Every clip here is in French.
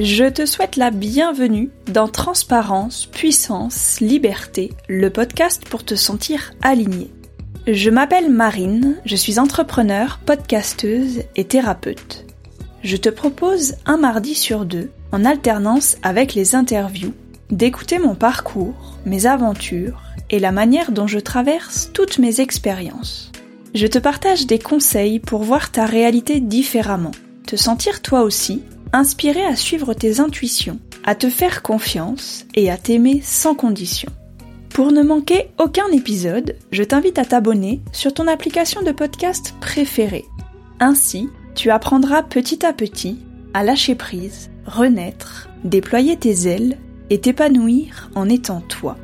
Je te souhaite la bienvenue dans Transparence, Puissance, Liberté, le podcast pour te sentir aligné. Je m'appelle Marine, je suis entrepreneur, podcasteuse et thérapeute. Je te propose un mardi sur deux, en alternance avec les interviews, d'écouter mon parcours, mes aventures et la manière dont je traverse toutes mes expériences. Je te partage des conseils pour voir ta réalité différemment, te sentir toi aussi inspiré à suivre tes intuitions, à te faire confiance et à t'aimer sans condition. Pour ne manquer aucun épisode, je t'invite à t'abonner sur ton application de podcast préférée. Ainsi, tu apprendras petit à petit à lâcher prise, renaître, déployer tes ailes et t'épanouir en étant toi.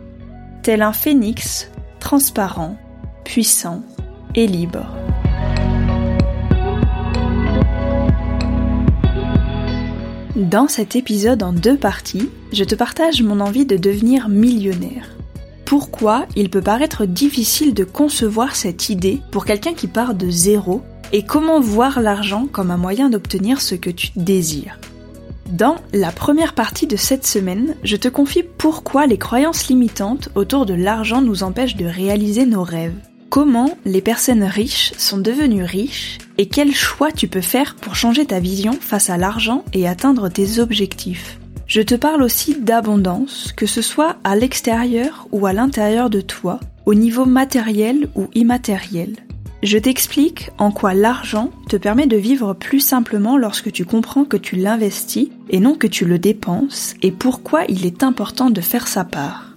Tel un phénix, transparent, puissant et libre. Dans cet épisode en deux parties, je te partage mon envie de devenir millionnaire. Pourquoi il peut paraître difficile de concevoir cette idée pour quelqu'un qui part de zéro et comment voir l'argent comme un moyen d'obtenir ce que tu désires. Dans la première partie de cette semaine, je te confie pourquoi les croyances limitantes autour de l'argent nous empêchent de réaliser nos rêves. Comment les personnes riches sont devenues riches et quels choix tu peux faire pour changer ta vision face à l'argent et atteindre tes objectifs. Je te parle aussi d'abondance, que ce soit à l'extérieur ou à l'intérieur de toi, au niveau matériel ou immatériel. Je t'explique en quoi l'argent te permet de vivre plus simplement lorsque tu comprends que tu l'investis et non que tu le dépenses et pourquoi il est important de faire sa part.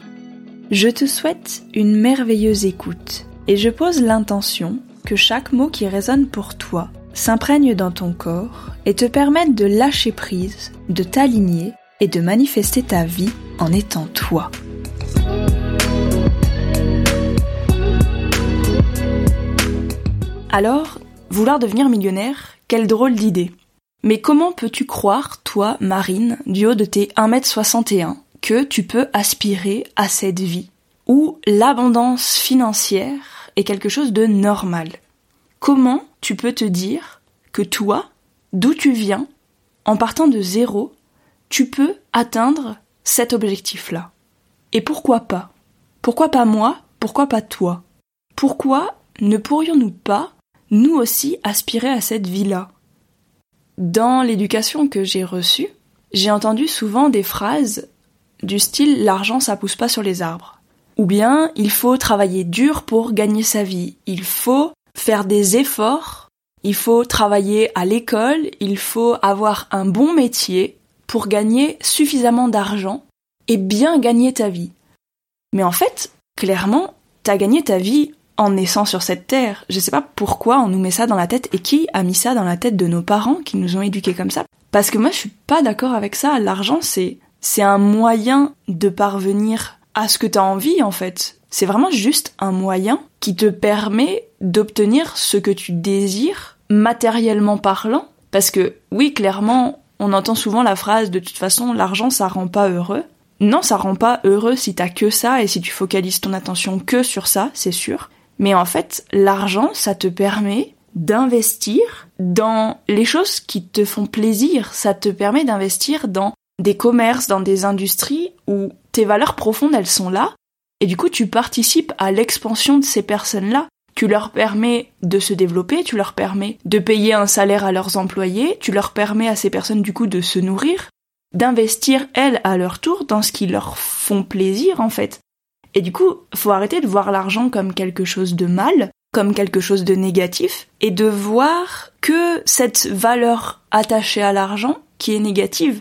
Je te souhaite une merveilleuse écoute et je pose l'intention que chaque mot qui résonne pour toi s'imprègne dans ton corps et te permette de lâcher prise, de t'aligner et de manifester ta vie en étant toi. Alors, vouloir devenir millionnaire, quelle drôle d'idée. Mais comment peux-tu croire, toi, Marine, du haut de tes 1m61, que tu peux aspirer à cette vie où l'abondance financière est quelque chose de normal. Comment tu peux te dire que toi, d'où tu viens, en partant de zéro, tu peux atteindre cet objectif-là? Et pourquoi pas? Pourquoi pas moi? Pourquoi pas toi? Pourquoi ne pourrions-nous pas, nous aussi, aspirer à cette vie-là? Dans l'éducation que j'ai reçue, j'ai entendu souvent des phrases du style l'argent ça pousse pas sur les arbres. Ou bien il faut travailler dur pour gagner sa vie. Il faut faire des efforts. Il faut travailler à l'école. Il faut avoir un bon métier pour gagner suffisamment d'argent et bien gagner ta vie. Mais en fait, clairement, t'as gagné ta vie en naissant sur cette terre. Je sais pas pourquoi on nous met ça dans la tête et qui a mis ça dans la tête de nos parents qui nous ont éduqués comme ça. Parce que moi je suis pas d'accord avec ça. L'argent c'est, c'est un moyen de parvenir à ce que tu as envie en fait. C'est vraiment juste un moyen qui te permet d'obtenir ce que tu désires matériellement parlant. Parce que oui, clairement, on entend souvent la phrase de toute façon l'argent ça rend pas heureux. Non, ça rend pas heureux si t'as que ça et si tu focalises ton attention que sur ça, c'est sûr. Mais en fait, l'argent, ça te permet d'investir dans les choses qui te font plaisir. Ça te permet d'investir dans des commerces, dans des industries où tes valeurs profondes, elles sont là, et du coup, tu participes à l'expansion de ces personnes-là. Tu leur permets de se développer, tu leur permets de payer un salaire à leurs employés, tu leur permets à ces personnes du coup de se nourrir, d'investir elles à leur tour dans ce qui leur font plaisir en fait. Et du coup, faut arrêter de voir l'argent comme quelque chose de mal, comme quelque chose de négatif, et de voir que cette valeur attachée à l'argent, qui est négative,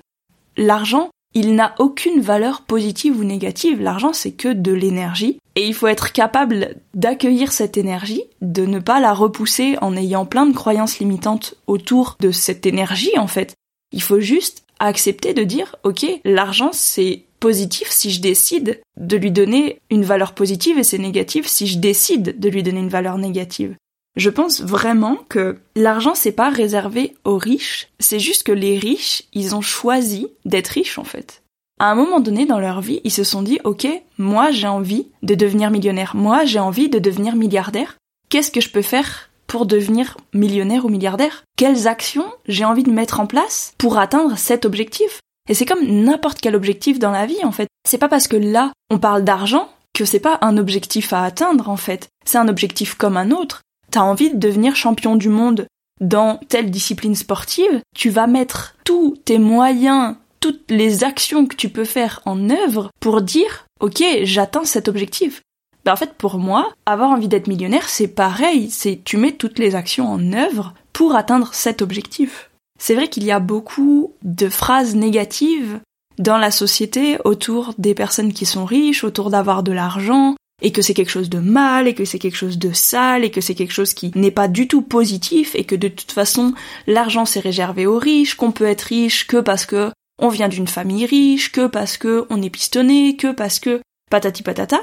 l'argent, il n'a aucune valeur positive ou négative. L'argent, c'est que de l'énergie. Et il faut être capable d'accueillir cette énergie, de ne pas la repousser en ayant plein de croyances limitantes autour de cette énergie, en fait. Il faut juste accepter de dire, ok, l'argent, c'est positif si je décide de lui donner une valeur positive et c'est négatif si je décide de lui donner une valeur négative. Je pense vraiment que l'argent c'est pas réservé aux riches, c'est juste que les riches, ils ont choisi d'être riches en fait. À un moment donné dans leur vie, ils se sont dit OK, moi j'ai envie de devenir millionnaire, moi j'ai envie de devenir milliardaire. Qu'est-ce que je peux faire pour devenir millionnaire ou milliardaire? Quelles actions j'ai envie de mettre en place pour atteindre cet objectif? Et c'est comme n'importe quel objectif dans la vie, en fait. C'est pas parce que là, on parle d'argent que c'est pas un objectif à atteindre, en fait. C'est un objectif comme un autre. T'as envie de devenir champion du monde dans telle discipline sportive, tu vas mettre tous tes moyens, toutes les actions que tu peux faire en œuvre pour dire, ok, j'atteins cet objectif. Ben en fait, pour moi, avoir envie d'être millionnaire, c'est pareil, c'est tu mets toutes les actions en œuvre pour atteindre cet objectif. C'est vrai qu'il y a beaucoup de phrases négatives dans la société autour des personnes qui sont riches, autour d'avoir de l'argent, et que c'est quelque chose de mal, et que c'est quelque chose de sale, et que c'est quelque chose qui n'est pas du tout positif, et que de toute façon, l'argent c'est réservé aux riches, qu'on peut être riche que parce que on vient d'une famille riche, que parce que on est pistonné, que parce que patati patata.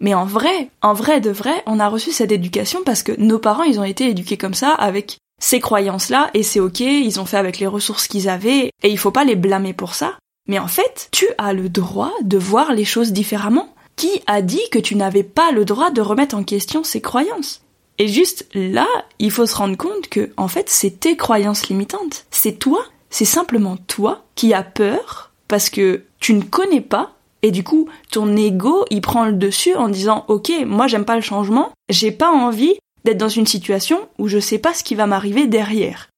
Mais en vrai, en vrai de vrai, on a reçu cette éducation parce que nos parents, ils ont été éduqués comme ça, avec ces croyances-là, et c'est ok, ils ont fait avec les ressources qu'ils avaient, et il faut pas les blâmer pour ça. Mais en fait, tu as le droit de voir les choses différemment. Qui a dit que tu n'avais pas le droit de remettre en question ces croyances Et juste là, il faut se rendre compte que, en fait, c'est tes croyances limitantes. C'est toi, c'est simplement toi qui as peur parce que tu ne connais pas et du coup, ton ego, il prend le dessus en disant OK, moi j'aime pas le changement, j'ai pas envie d'être dans une situation où je sais pas ce qui va m'arriver derrière.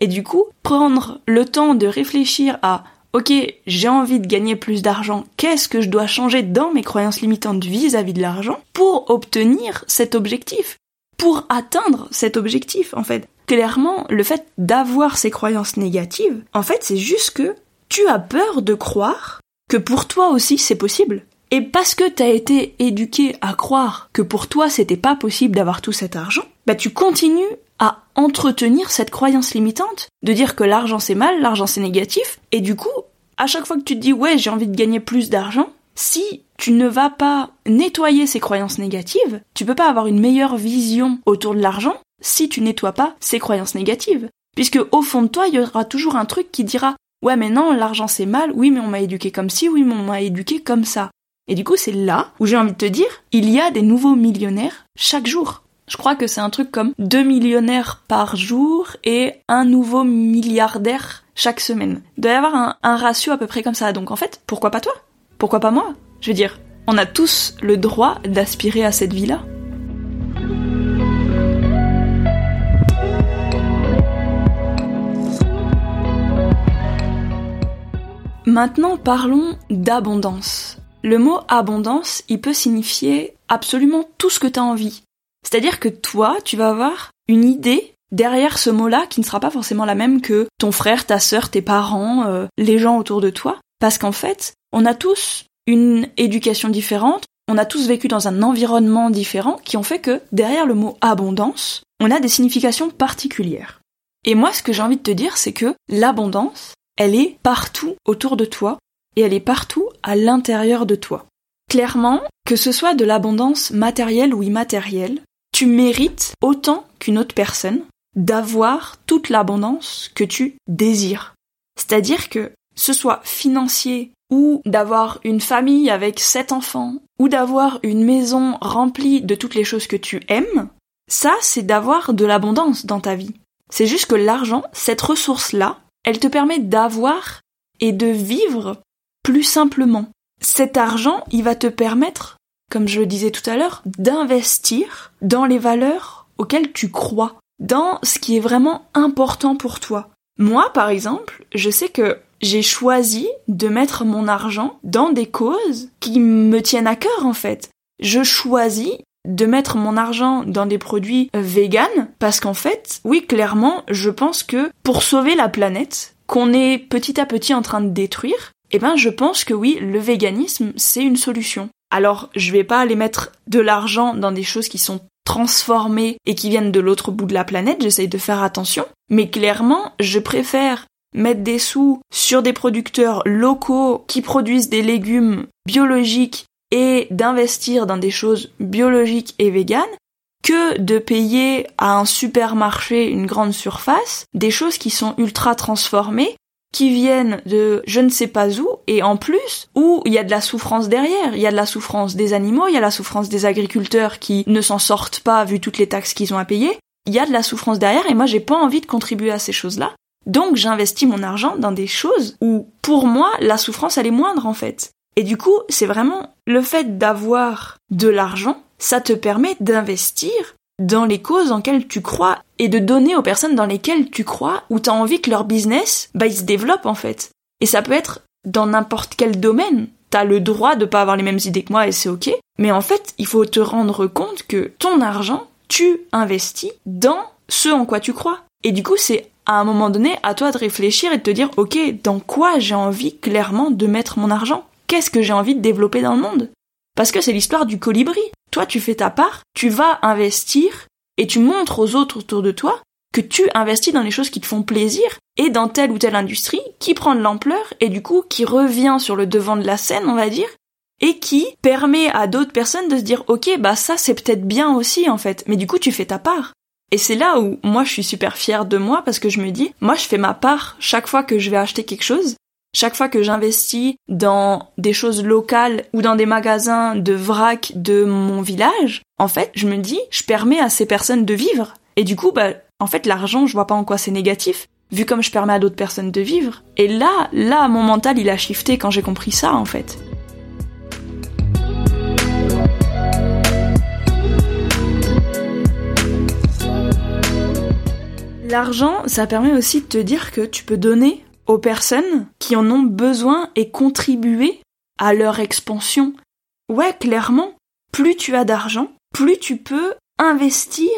Et du coup, prendre le temps de réfléchir à OK, j'ai envie de gagner plus d'argent, qu'est-ce que je dois changer dans mes croyances limitantes vis-à-vis de l'argent pour obtenir cet objectif, pour atteindre cet objectif en fait. Clairement, le fait d'avoir ces croyances négatives, en fait, c'est juste que tu as peur de croire que pour toi aussi c'est possible. Et parce que t'as été éduqué à croire que pour toi c'était pas possible d'avoir tout cet argent, bah tu continues à entretenir cette croyance limitante de dire que l'argent c'est mal, l'argent c'est négatif, et du coup, à chaque fois que tu te dis ouais j'ai envie de gagner plus d'argent, si tu ne vas pas nettoyer ces croyances négatives, tu peux pas avoir une meilleure vision autour de l'argent si tu nettoies pas ces croyances négatives. Puisque au fond de toi, il y aura toujours un truc qui dira Ouais mais non, l'argent c'est mal, oui mais on m'a éduqué comme ci, oui mais on m'a éduqué comme ça. Et du coup c'est là où j'ai envie de te dire, il y a des nouveaux millionnaires chaque jour. Je crois que c'est un truc comme deux millionnaires par jour et un nouveau milliardaire chaque semaine. Il doit y avoir un, un, ratio à peu près comme ça. Donc en fait, pourquoi pas toi? Pourquoi pas moi? Je veux dire, on a tous le droit d'aspirer à cette vie-là. Maintenant parlons d'abondance. Le mot abondance, il peut signifier absolument tout ce que tu as envie. C'est-à-dire que toi, tu vas avoir une idée derrière ce mot-là qui ne sera pas forcément la même que ton frère, ta sœur, tes parents, euh, les gens autour de toi. Parce qu'en fait, on a tous une éducation différente, on a tous vécu dans un environnement différent qui ont fait que derrière le mot abondance, on a des significations particulières. Et moi, ce que j'ai envie de te dire, c'est que l'abondance, elle est partout autour de toi et elle est partout à l'intérieur de toi. Clairement, que ce soit de l'abondance matérielle ou immatérielle, tu mérites autant qu'une autre personne d'avoir toute l'abondance que tu désires. C'est-à-dire que ce soit financier ou d'avoir une famille avec sept enfants ou d'avoir une maison remplie de toutes les choses que tu aimes, ça c'est d'avoir de l'abondance dans ta vie. C'est juste que l'argent, cette ressource-là, elle te permet d'avoir et de vivre plus simplement. Cet argent, il va te permettre, comme je le disais tout à l'heure, d'investir dans les valeurs auxquelles tu crois, dans ce qui est vraiment important pour toi. Moi, par exemple, je sais que j'ai choisi de mettre mon argent dans des causes qui me tiennent à cœur en fait. Je choisis de mettre mon argent dans des produits euh, véganes parce qu'en fait, oui, clairement, je pense que pour sauver la planète, qu'on est petit à petit en train de détruire, eh ben, je pense que oui, le véganisme, c'est une solution. Alors, je vais pas aller mettre de l'argent dans des choses qui sont transformées et qui viennent de l'autre bout de la planète, j'essaye de faire attention, mais clairement, je préfère mettre des sous sur des producteurs locaux qui produisent des légumes biologiques et d'investir dans des choses biologiques et véganes que de payer à un supermarché une grande surface des choses qui sont ultra transformées qui viennent de je ne sais pas où et en plus où il y a de la souffrance derrière, il y a de la souffrance des animaux, il y a la souffrance des agriculteurs qui ne s'en sortent pas vu toutes les taxes qu'ils ont à payer, il y a de la souffrance derrière et moi j'ai pas envie de contribuer à ces choses-là. Donc j'investis mon argent dans des choses où, pour moi, la souffrance, elle est moindre en fait. Et du coup, c'est vraiment le fait d'avoir de l'argent, ça te permet d'investir dans les causes en tu crois et de donner aux personnes dans lesquelles tu crois où tu envie que leur business, bah, il se développe en fait. Et ça peut être dans n'importe quel domaine. T'as le droit de pas avoir les mêmes idées que moi et c'est ok. Mais en fait, il faut te rendre compte que ton argent, tu investis dans ce en quoi tu crois. Et du coup, c'est à un moment donné à toi de réfléchir et de te dire, ok, dans quoi j'ai envie clairement de mettre mon argent? Qu'est-ce que j'ai envie de développer dans le monde? Parce que c'est l'histoire du colibri. Toi, tu fais ta part, tu vas investir et tu montres aux autres autour de toi que tu investis dans les choses qui te font plaisir et dans telle ou telle industrie qui prend de l'ampleur et du coup qui revient sur le devant de la scène, on va dire, et qui permet à d'autres personnes de se dire ok bah ça c'est peut-être bien aussi en fait, mais du coup tu fais ta part. Et c'est là où moi je suis super fière de moi parce que je me dis moi je fais ma part chaque fois que je vais acheter quelque chose chaque fois que j'investis dans des choses locales ou dans des magasins de vrac de mon village, en fait, je me dis, je permets à ces personnes de vivre. Et du coup, bah, en fait, l'argent, je vois pas en quoi c'est négatif, vu comme je permets à d'autres personnes de vivre. Et là, là, mon mental, il a shifté quand j'ai compris ça, en fait. L'argent, ça permet aussi de te dire que tu peux donner aux personnes qui en ont besoin et contribuer à leur expansion. Ouais, clairement, plus tu as d'argent, plus tu peux investir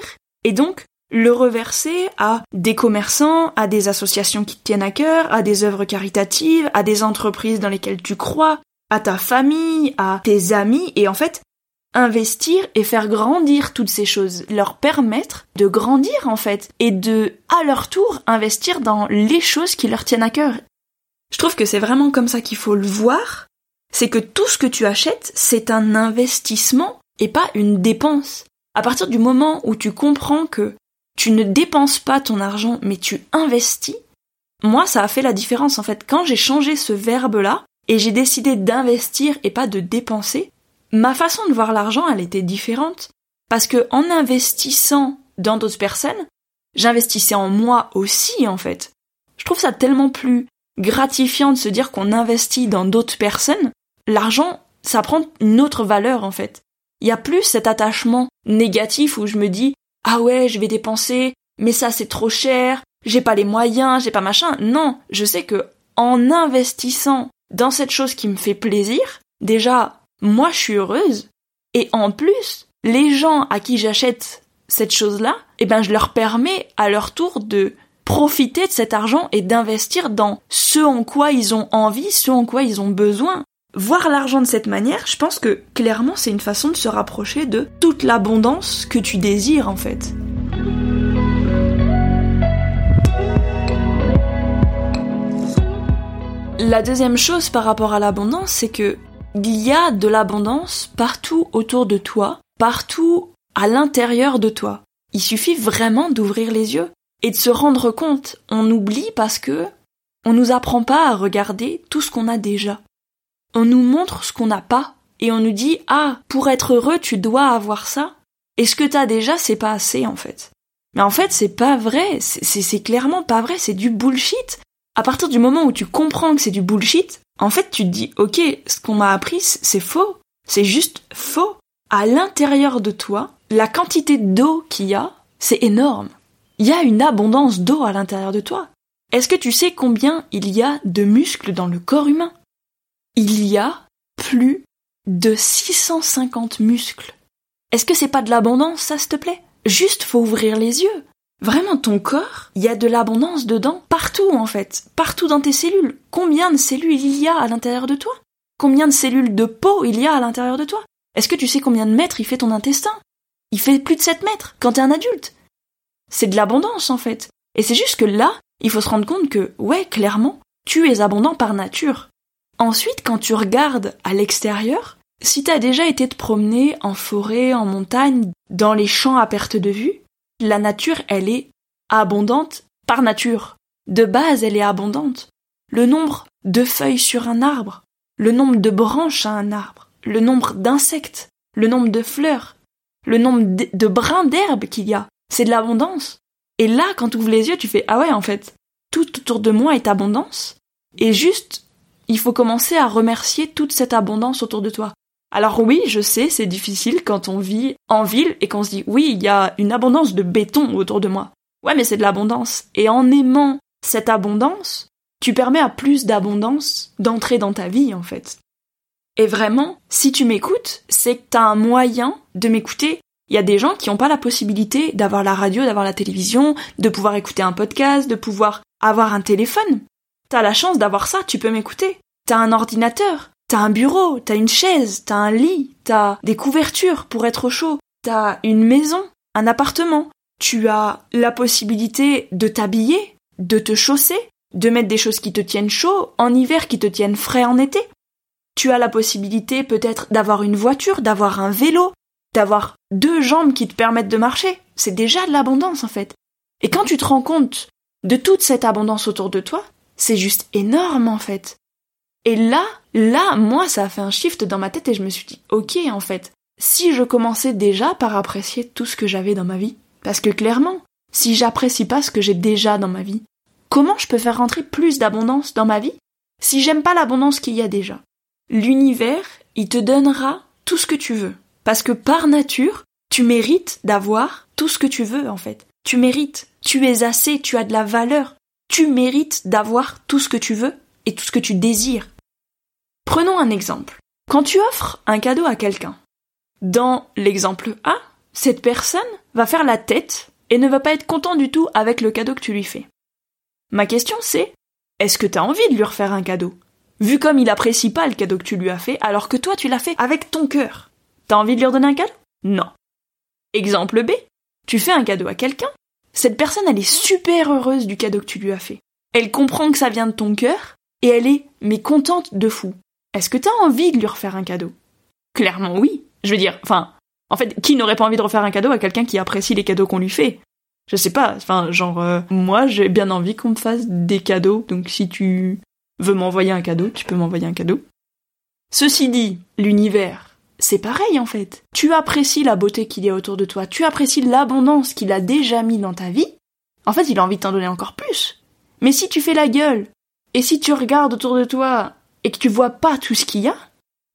et donc le reverser à des commerçants, à des associations qui te tiennent à cœur, à des œuvres caritatives, à des entreprises dans lesquelles tu crois, à ta famille, à tes amis, et en fait, investir et faire grandir toutes ces choses, leur permettre de grandir en fait, et de, à leur tour, investir dans les choses qui leur tiennent à cœur. Je trouve que c'est vraiment comme ça qu'il faut le voir, c'est que tout ce que tu achètes, c'est un investissement et pas une dépense. À partir du moment où tu comprends que tu ne dépenses pas ton argent, mais tu investis, moi, ça a fait la différence en fait. Quand j'ai changé ce verbe-là, et j'ai décidé d'investir et pas de dépenser, ma façon de voir l'argent, elle était différente. Parce que en investissant dans d'autres personnes, j'investissais en moi aussi, en fait. Je trouve ça tellement plus gratifiant de se dire qu'on investit dans d'autres personnes. L'argent, ça prend une autre valeur, en fait. Il y a plus cet attachement négatif où je me dis, ah ouais, je vais dépenser, mais ça c'est trop cher, j'ai pas les moyens, j'ai pas machin. Non, je sais que en investissant dans cette chose qui me fait plaisir, déjà, moi je suis heureuse, et en plus, les gens à qui j'achète cette chose-là, eh ben je leur permets à leur tour de profiter de cet argent et d'investir dans ce en quoi ils ont envie, ce en quoi ils ont besoin. Voir l'argent de cette manière, je pense que clairement c'est une façon de se rapprocher de toute l'abondance que tu désires en fait. La deuxième chose par rapport à l'abondance, c'est que il y a de l'abondance partout autour de toi, partout à l'intérieur de toi. Il suffit vraiment d'ouvrir les yeux et de se rendre compte. On oublie parce que on nous apprend pas à regarder tout ce qu'on a déjà. On nous montre ce qu'on n'a pas et on nous dit ah pour être heureux tu dois avoir ça. Et ce que t'as déjà? C'est pas assez en fait mais en fait c'est pas vrai. C'est clairement pas vrai. C'est du bullshit. À partir du moment où tu comprends que c'est du bullshit en fait tu te dis ok ce qu'on m'a appris c'est faux. C'est juste faux. À l'intérieur de toi la quantité d'eau qu'il y a c'est énorme. Il y a une abondance d'eau à l'intérieur de toi. Est-ce que tu sais combien il y a de muscles dans le corps humain? Il y a plus de 650 muscles. Est-ce que c'est pas de l'abondance, ça, s'il te plaît? Juste, faut ouvrir les yeux. Vraiment, ton corps, il y a de l'abondance dedans, partout en fait, partout dans tes cellules. Combien de cellules il y a à l'intérieur de toi? Combien de cellules de peau il y a à l'intérieur de toi? Est-ce que tu sais combien de mètres il fait ton intestin? Il fait plus de 7 mètres quand t'es un adulte. C'est de l'abondance en fait. Et c'est juste que là, il faut se rendre compte que, ouais, clairement, tu es abondant par nature. Ensuite, quand tu regardes à l'extérieur, si t'as déjà été te promener en forêt, en montagne, dans les champs à perte de vue, la nature, elle est abondante par nature. De base, elle est abondante. Le nombre de feuilles sur un arbre, le nombre de branches à un arbre, le nombre d'insectes, le nombre de fleurs, le nombre de brins d'herbe qu'il y a, c'est de l'abondance. Et là, quand tu ouvres les yeux, tu fais ah ouais, en fait, tout autour de moi est abondance. Et juste, il faut commencer à remercier toute cette abondance autour de toi. Alors oui, je sais, c'est difficile quand on vit en ville et qu'on se dit oui, il y a une abondance de béton autour de moi. Ouais, mais c'est de l'abondance. Et en aimant cette abondance, tu permets à plus d'abondance d'entrer dans ta vie, en fait. Et vraiment, si tu m'écoutes, c'est que t'as un moyen de m'écouter. Il y a des gens qui n'ont pas la possibilité d'avoir la radio, d'avoir la télévision, de pouvoir écouter un podcast, de pouvoir avoir un téléphone. T'as la chance d'avoir ça, tu peux m'écouter. T'as un ordinateur, t'as un bureau, t'as une chaise, t'as un lit, t'as des couvertures pour être au chaud, t'as une maison, un appartement. Tu as la possibilité de t'habiller, de te chausser, de mettre des choses qui te tiennent chaud en hiver, qui te tiennent frais en été. Tu as la possibilité peut-être d'avoir une voiture, d'avoir un vélo, d'avoir deux jambes qui te permettent de marcher. C'est déjà de l'abondance en fait. Et quand tu te rends compte de toute cette abondance autour de toi, c'est juste énorme en fait. Et là, là, moi, ça a fait un shift dans ma tête et je me suis dit, ok, en fait, si je commençais déjà par apprécier tout ce que j'avais dans ma vie, parce que clairement, si j'apprécie pas ce que j'ai déjà dans ma vie, comment je peux faire rentrer plus d'abondance dans ma vie si j'aime pas l'abondance qu'il y a déjà? L'univers, il te donnera tout ce que tu veux. Parce que par nature, tu mérites d'avoir tout ce que tu veux, en fait. Tu mérites. Tu es assez, tu as de la valeur. Tu mérites d'avoir tout ce que tu veux et tout ce que tu désires. Prenons un exemple. Quand tu offres un cadeau à quelqu'un, dans l'exemple A, cette personne va faire la tête et ne va pas être content du tout avec le cadeau que tu lui fais. Ma question c'est, est-ce que tu as envie de lui refaire un cadeau Vu comme il apprécie pas le cadeau que tu lui as fait, alors que toi tu l'as fait avec ton cœur? T'as envie de lui redonner un cadeau? Non. Exemple B, tu fais un cadeau à quelqu'un, cette personne elle est super heureuse du cadeau que tu lui as fait. Elle comprend que ça vient de ton cœur, et elle est mais contente de fou. Est-ce que t'as envie de lui refaire un cadeau? Clairement oui. Je veux dire, enfin, en fait, qui n'aurait pas envie de refaire un cadeau à quelqu'un qui apprécie les cadeaux qu'on lui fait? Je sais pas, enfin, genre, euh, moi j'ai bien envie qu'on me fasse des cadeaux, donc si tu veux m'envoyer un cadeau, tu peux m'envoyer un cadeau. Ceci dit, l'univers, c'est pareil en fait. Tu apprécies la beauté qu'il y a autour de toi, tu apprécies l'abondance qu'il a déjà mis dans ta vie. En fait, il a envie de t'en donner encore plus. Mais si tu fais la gueule, et si tu regardes autour de toi et que tu vois pas tout ce qu'il y a,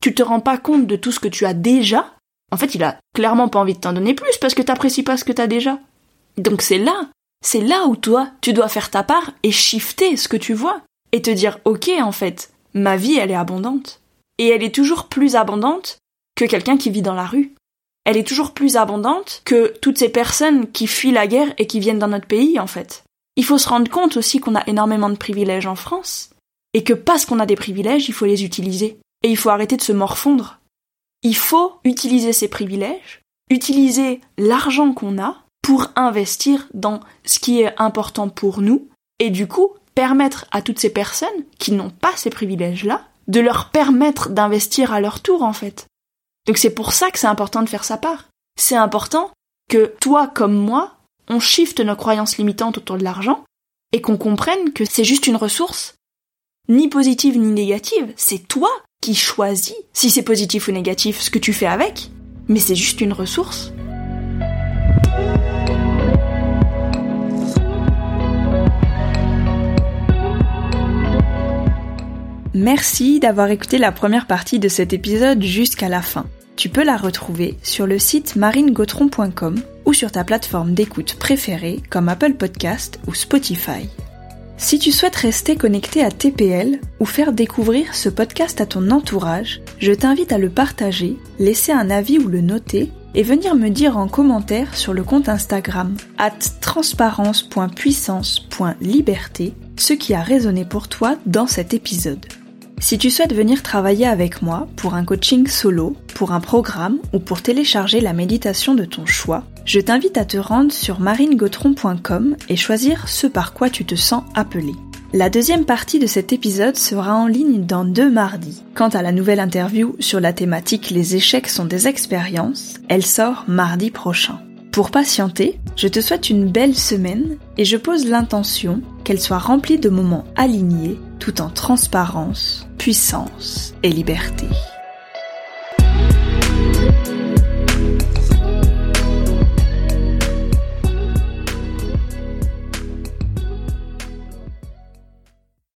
tu te rends pas compte de tout ce que tu as déjà, en fait, il a clairement pas envie de t'en donner plus parce que t'apprécies pas ce que t'as déjà. Donc c'est là, c'est là où toi, tu dois faire ta part et shifter ce que tu vois et te dire ok en fait, ma vie elle est abondante. Et elle est toujours plus abondante que quelqu'un qui vit dans la rue. Elle est toujours plus abondante que toutes ces personnes qui fuient la guerre et qui viennent dans notre pays en fait. Il faut se rendre compte aussi qu'on a énormément de privilèges en France et que parce qu'on a des privilèges, il faut les utiliser. Et il faut arrêter de se morfondre. Il faut utiliser ces privilèges, utiliser l'argent qu'on a pour investir dans ce qui est important pour nous et du coup permettre à toutes ces personnes qui n'ont pas ces privilèges-là de leur permettre d'investir à leur tour en fait. Donc c'est pour ça que c'est important de faire sa part. C'est important que toi comme moi, on shift nos croyances limitantes autour de l'argent et qu'on comprenne que c'est juste une ressource, ni positive ni négative, c'est toi qui choisis si c'est positif ou négatif ce que tu fais avec, mais c'est juste une ressource. Merci d'avoir écouté la première partie de cet épisode jusqu'à la fin. Tu peux la retrouver sur le site marinegautron.com ou sur ta plateforme d'écoute préférée comme Apple Podcast ou Spotify. Si tu souhaites rester connecté à TPL ou faire découvrir ce podcast à ton entourage, je t'invite à le partager, laisser un avis ou le noter et venir me dire en commentaire sur le compte Instagram at transparence.puissance.liberté ce qui a résonné pour toi dans cet épisode. Si tu souhaites venir travailler avec moi pour un coaching solo, pour un programme ou pour télécharger la méditation de ton choix, je t'invite à te rendre sur marinegautron.com et choisir ce par quoi tu te sens appelé. La deuxième partie de cet épisode sera en ligne dans deux mardis. Quant à la nouvelle interview sur la thématique Les échecs sont des expériences, elle sort mardi prochain. Pour patienter, je te souhaite une belle semaine et je pose l'intention qu'elle soit remplie de moments alignés tout en transparence, puissance et liberté.